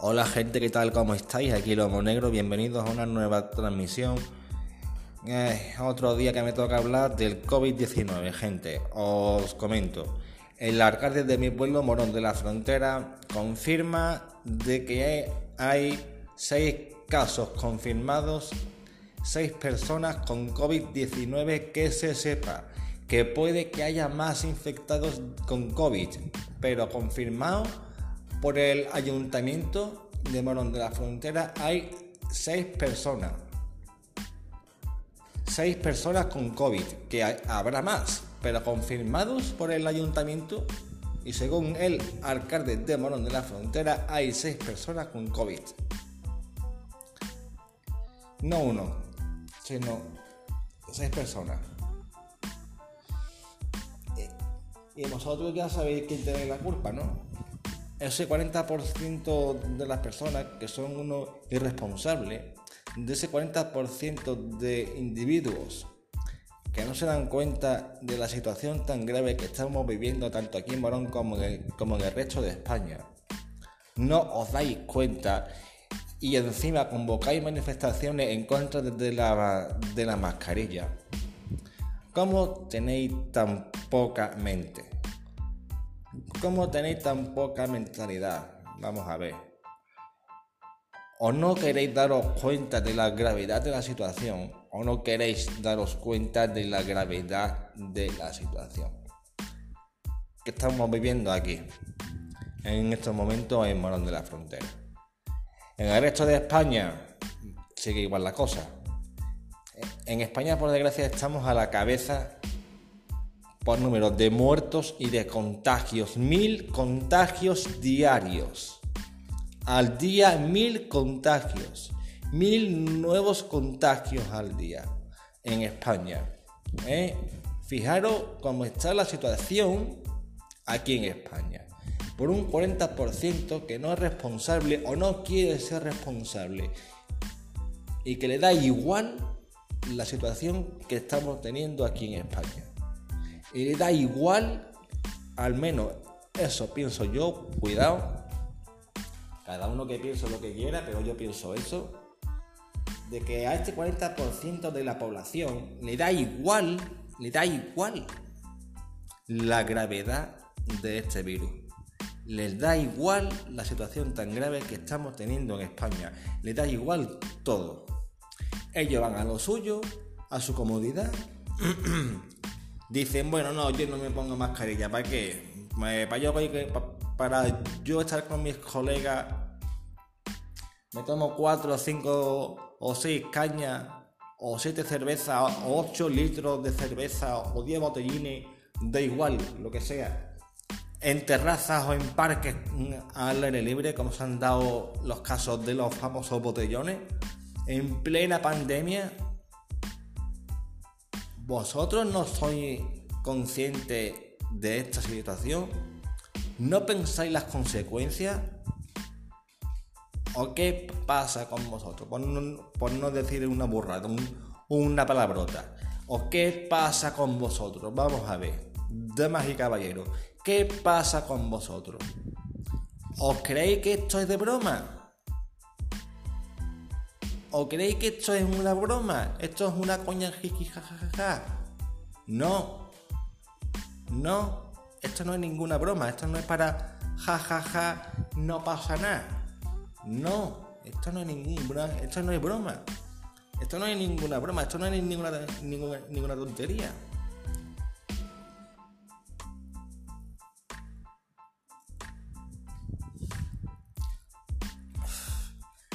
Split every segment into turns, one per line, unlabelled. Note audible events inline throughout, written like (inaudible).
Hola gente, ¿qué tal? ¿Cómo estáis? Aquí Lomo Negro, bienvenidos a una nueva transmisión. Otro día que me toca hablar del COVID-19, gente. Os comento. El alcalde de mi pueblo, Morón de la Frontera, confirma de que hay seis casos confirmados, seis personas con COVID-19 que se sepa que puede que haya más infectados con COVID, pero confirmado por el ayuntamiento de Morón de la Frontera hay seis personas. Seis personas con COVID, que habrá más, pero confirmados por el ayuntamiento y según el alcalde de Morón de la Frontera hay seis personas con COVID. No uno, sino seis personas. Y vosotros ya sabéis quién tiene la culpa, ¿no? Ese 40% de las personas que son unos irresponsables, de ese 40% de individuos que no se dan cuenta de la situación tan grave que estamos viviendo tanto aquí en Morón como en el, como en el resto de España. No os dais cuenta y encima convocáis manifestaciones en contra de la, de la mascarilla. ¿Cómo tenéis tan poca mente? ¿Cómo tenéis tan poca mentalidad? Vamos a ver. ¿O no queréis daros cuenta de la gravedad de la situación? ¿O no queréis daros cuenta de la gravedad de la situación? Que estamos viviendo aquí, en estos momentos en Morón de la Frontera. En el resto de España sigue igual la cosa. En España, por desgracia, estamos a la cabeza por número de muertos y de contagios. Mil contagios diarios. Al día mil contagios. Mil nuevos contagios al día en España. ¿eh? Fijaros cómo está la situación aquí en España. Por un 40% que no es responsable o no quiere ser responsable. Y que le da igual la situación que estamos teniendo aquí en España. Y le da igual, al menos eso pienso yo, cuidado. Cada uno que piense lo que quiera, pero yo pienso eso. De que a este 40% de la población le da igual, le da igual la gravedad de este virus. Les da igual la situación tan grave que estamos teniendo en España. Les da igual todo. Ellos van a lo suyo, a su comodidad. (clears throat) Dicen, bueno, no, yo no me pongo mascarilla. ¿Para qué? Para yo, estar con mis colegas, me tomo 4, 5 o 6 cañas, o 7 cervezas, o 8 litros de cerveza, o 10 botellines, da igual, lo que sea en terrazas o en parques al aire libre, como se han dado los casos de los famosos botellones, en plena pandemia, ¿vosotros no sois conscientes de esta situación? ¿No pensáis las consecuencias? ¿O qué pasa con vosotros? Por no, decir una burrada, una palabrota. ¿O qué pasa con vosotros? Vamos a ver, damas y caballeros, ¿qué pasa con vosotros? ¿Os creéis que esto es de broma? ¿O creéis que esto es una broma? ¿Esto es una coña jiji jajaja? No. No. Esto no es ninguna broma. Esto no es para jajaja, no pasa nada. No. Esto no es ninguna, esto no es broma. Esto no es ninguna broma. Esto no es ninguna, ninguna, ninguna tontería.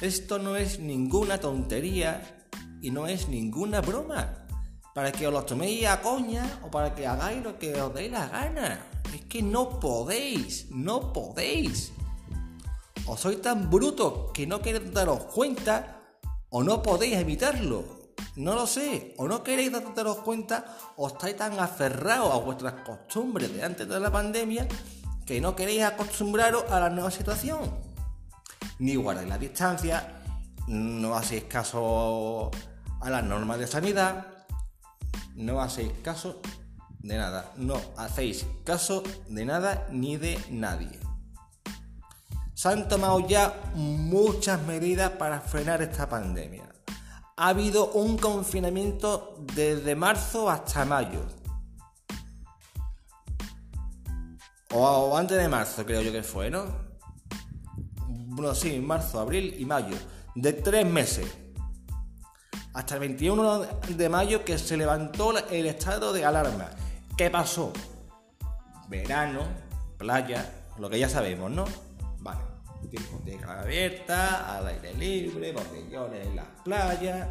Esto no es ninguna tontería y no es ninguna broma. Para que os lo toméis a coña o para que hagáis lo que os dé la gana. Es que no podéis, no podéis. O sois tan brutos que no queréis daros cuenta o no podéis evitarlo. No lo sé. O no queréis daros cuenta o estáis tan aferrados a vuestras costumbres de antes de la pandemia que no queréis acostumbraros a la nueva situación ni guardáis la distancia, no hacéis caso a las normas de sanidad, no hacéis caso de nada, no hacéis caso de nada ni de nadie. se han tomado ya muchas medidas para frenar esta pandemia. Ha habido un confinamiento desde marzo hasta mayo. O, antes de marzo, creo yo que fue, ¿no? Bueno, sí, marzo, abril y mayo. De tres meses. Hasta el 21 de mayo que se levantó el estado de alarma. ¿Qué pasó? Verano, playa, lo que ya sabemos, ¿no? Vale, discoteca abierta, al aire libre, botellones en las playas.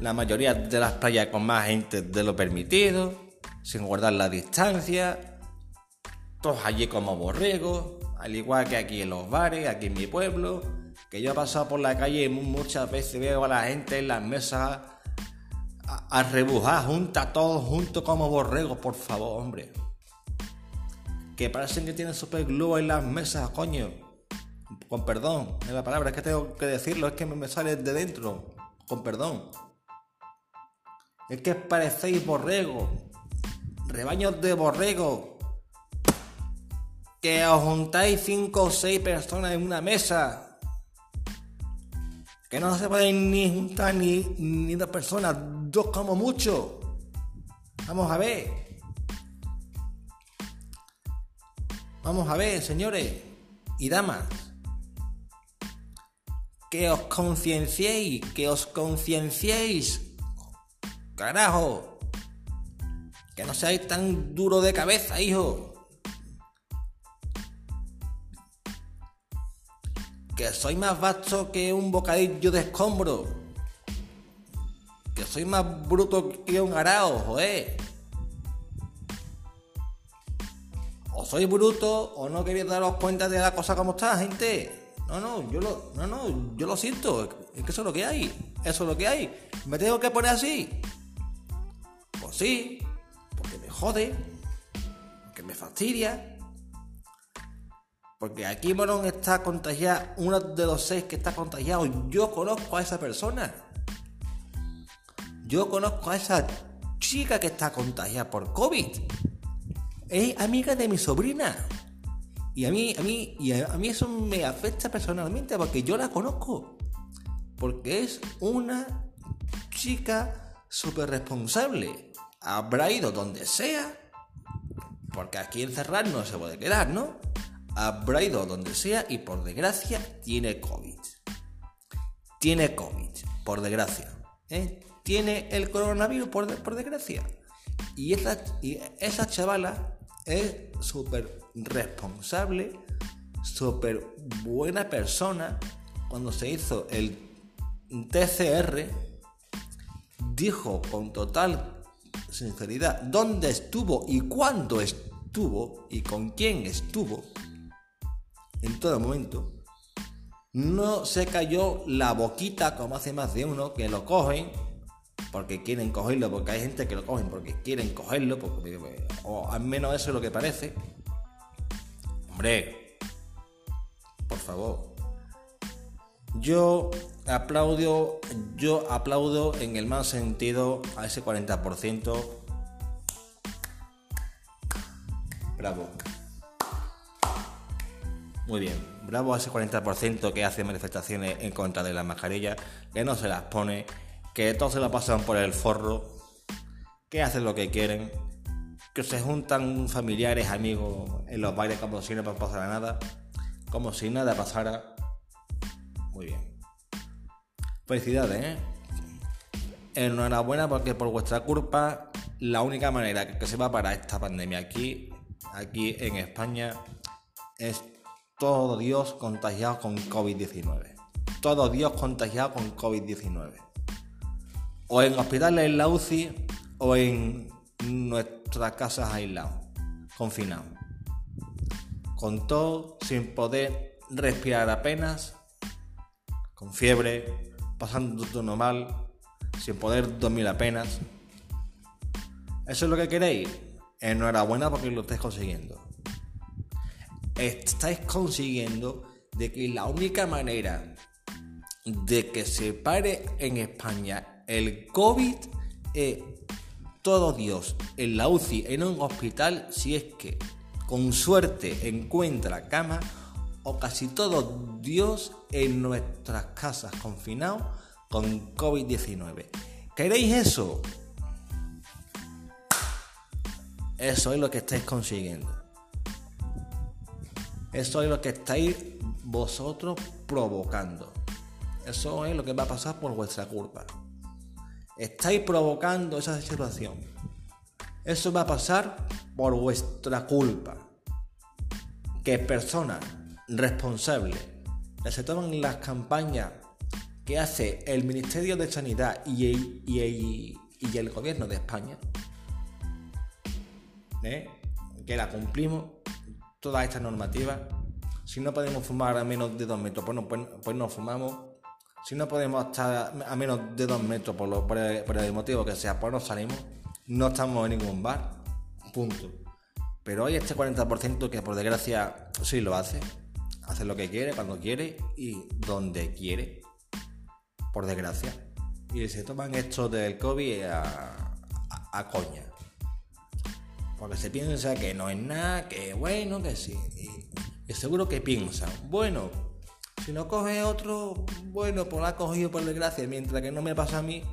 La mayoría de las playas con más gente de lo permitido, sin guardar la distancia, todos allí como borregos, al igual que aquí en los bares, aquí en mi pueblo, que yo he pasado por la calle y muchas veces veo a la gente en las mesas a, rebujar, junta todos juntos como borregos, por favor, hombre. Que parecen que tienen super glue en las mesas, coño. Con perdón, en la palabra, es que tengo que decirlo, es que me sale de dentro. Con perdón. Es que parecéis borregos. Rebaños de borregos. Que os juntáis cinco o seis personas en una mesa que no se pueden ni juntar ni, ni dos personas, dos como mucho. Vamos a ver. Vamos a ver, señores y damas. Que os concienciéis, que os concienciéis. Carajo. Que no seáis tan duro de cabeza, hijo. que soy más vasto que un bocadillo de escombro, que soy más bruto que un arao, joder. O soy bruto o no queréis daros cuenta de la cosa como está, gente. No, no, yo lo, no, no, yo lo siento, es que eso es lo que hay, eso es lo que hay. ¿Me tengo que poner así? Sí, porque me jode, porque me fastidia, porque aquí Morón está contagiado, uno de los seis que está contagiado, yo conozco a esa persona. Yo conozco a esa chica que está contagiada por COVID. Es amiga de mi sobrina. Y a mí, a mí, y a mí eso me afecta personalmente porque yo la conozco. Porque es una chica súper responsable. Habrá ido donde sea. Porque aquí encerrar no se puede quedar, ¿no? habrá ido donde sea y por desgracia tiene COVID. Tiene COVID, por desgracia. ¿eh? Tiene el coronavirus por, por desgracia. Y esa, y esa chavala es súper responsable, súper buena persona. Cuando se hizo el TCR, dijo con total sinceridad dónde estuvo y cuándo estuvo y con quién estuvo en todo momento. No se cayó la boquita como hace más de uno que lo cogen porque quieren cogerlo, porque hay gente que lo cogen porque quieren cogerlo, o al menos eso es lo que parece. Hombre, por favor. Yo aplaudo, yo aplaudo en el más sentido a ese 40%. Bravo. Muy bien, bravo a ese 40% que hace manifestaciones en contra de las mascarillas, que no se las pone, que todos se la pasan por el forro, que hacen lo que quieren, que se juntan familiares, amigos en los bailes como si no pasara nada, como si nada pasara. Muy bien. Felicidades, ¿eh? Enhorabuena porque por vuestra culpa la única manera que se va para esta pandemia aquí, aquí en España, es todo Dios contagiado con COVID-19. Todo Dios contagiado con COVID-19. O en hospitales en la UCI o en nuestras casas aislados, confinados. Con todo, sin poder respirar apenas, con fiebre, pasando todo mal, sin poder dormir apenas. ¿Eso es lo que queréis? Enhorabuena porque lo estáis consiguiendo estáis consiguiendo de que la única manera de que se pare en España el COVID es todo Dios en la UCI en un hospital si es que con suerte encuentra cama o casi todo Dios en nuestras casas confinados con COVID-19. ¿Queréis eso? Eso es lo que estáis consiguiendo. Eso es lo que estáis vosotros provocando. Eso es lo que va a pasar por vuestra culpa. Estáis provocando esa situación. Eso va a pasar por vuestra culpa. Que personas responsables que se toman las campañas que hace el Ministerio de Sanidad y el, y el, Gobierno de España, ¿eh? que la cumplimos, todas estas normativas. Si no podemos fumar a menos de dos metros, pues no, pues, pues no fumamos. Si no podemos estar a menos de dos metros por, por, el, motivo que sea, pues no salimos. No estamos en ningún bar. Punto. Pero hay este 40% que por desgracia sí lo hace. Hace lo que quiere, cuando quiere y donde quiere. Por desgracia. Y se toman esto del COVID a, a coña. Porque se piensa que no es nada, que bueno, que sí. Y, seguro que piensan, bueno, si no coge otro, bueno, pues lo ha cogido por desgracia, mientras que no me pasa a mí.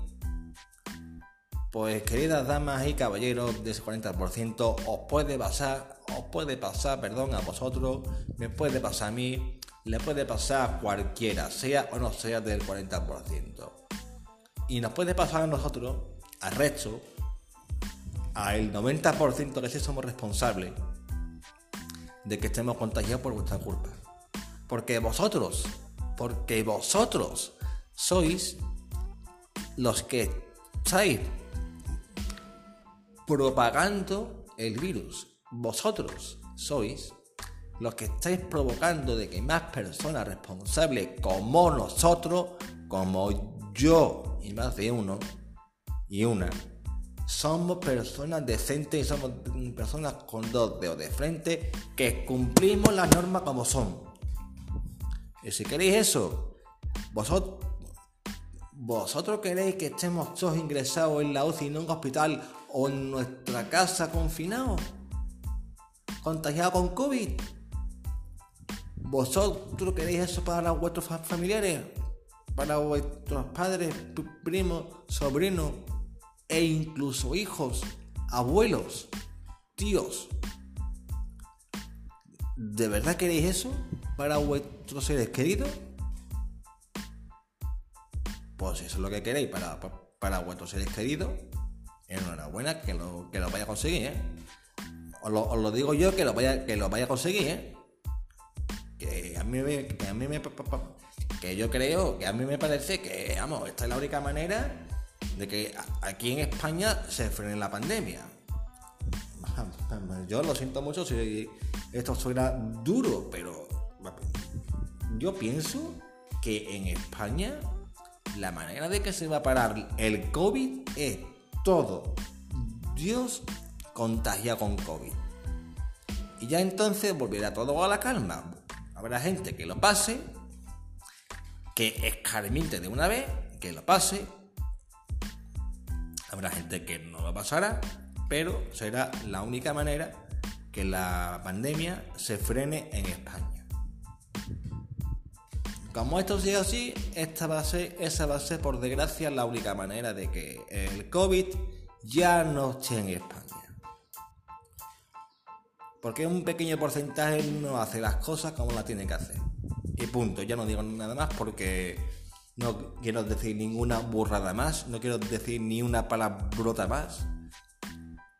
Pues queridas damas y caballeros de ese 40%, os puede pasar, os puede pasar, perdón, a vosotros, me puede pasar a mí, le puede pasar a cualquiera, sea o no sea del 40%. Y nos puede pasar a nosotros, al resto, al 90% que sí somos responsables de que estemos contagiados por vuestra culpa. Porque vosotros, porque vosotros sois los que estáis propagando el virus. Vosotros sois los que estáis provocando de que más personas responsables como nosotros, como yo y más de uno y una, somos personas decentes y somos personas con dos dedos de frente que cumplimos las normas como son. Y si queréis eso, vosotros, vosotros queréis que estemos todos ingresados en la UCI en un hospital o en nuestra casa confinados, contagiados con COVID. ¿Vosotros queréis eso para vuestros familiares? ¿Para vuestros padres, primos, sobrinos? e incluso hijos, abuelos, tíos. ¿De verdad queréis eso para vuestros seres queridos? Pues eso es lo que queréis para, para vuestros seres queridos. Enhorabuena que lo, que lo vaya a conseguir, ¿eh? Os lo, digo yo que lo vaya, que lo vaya a conseguir, ¿eh? Que a mí que a mí que yo creo, que a mí me parece que, vamos, esta es la única manera de que aquí en España se frene la pandemia. Yo lo siento mucho si esto suena duro, pero yo pienso que en España la manera de que se va a parar el COVID es todo Dios contagia con COVID. Y ya entonces volverá todo a la calma. Habrá gente que lo pase, que escarmiente de una vez, que lo pase, Habrá gente que no lo pasará, pero será la única manera que la pandemia se frene en España. Como esto sigue así, esta va a ser, esa va a ser por desgracia la única manera de que el COVID ya no esté en España. Porque un pequeño porcentaje no hace las cosas como las tiene que hacer. Y punto, ya no digo nada más porque no quiero decir ninguna burrada más, no quiero decir ni una palabrota más.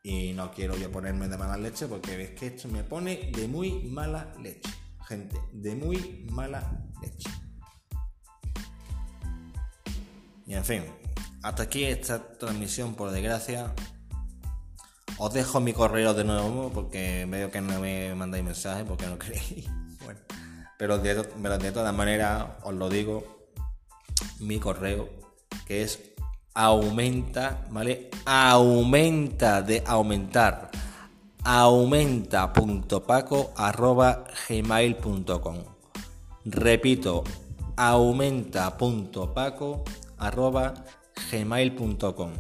Y no quiero yo ponerme de mala leche porque ves que esto me pone de muy mala leche. Gente, de muy mala leche. Y en fin, hasta aquí esta transmisión por desgracia. Os dejo mi correo de nuevo porque veo que no me mandáis mensajes porque no (laughs) queréis. Bueno, pero de, de todas maneras os lo digo, mi correo, que es aumenta, ¿vale? Aumenta de aumentar. Aumenta.paco arroba gmail.com. Repito, aumenta.paco arroba gmail.com.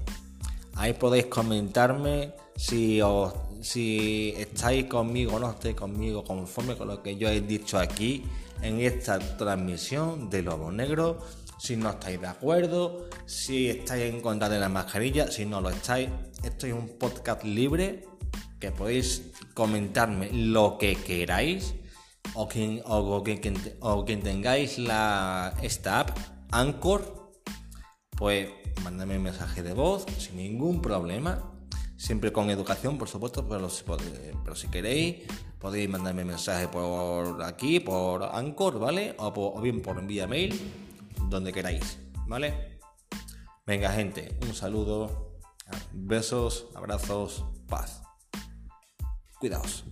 Ahí podéis comentarme si, os, si estáis conmigo o no estáis conmigo conforme con lo que yo he dicho aquí en esta transmisión de Lobo Negro. Si no estáis de acuerdo, si estáis en contra de la mascarilla, si no lo estáis. Esto es un podcast libre que podéis comentarme lo que queráis o quien, o, quien, tengáis la, esta app, Anchor, pues mandadme un mensaje de voz sin ningún problema. Siempre con educación, por supuesto, pero, pero si queréis, podéis mandarme mensaje por aquí, por Anchor, ¿vale? O, o bien por vía mail, donde queráis, ¿vale? Venga, gente, un saludo, besos, abrazos, paz. Cuidaos.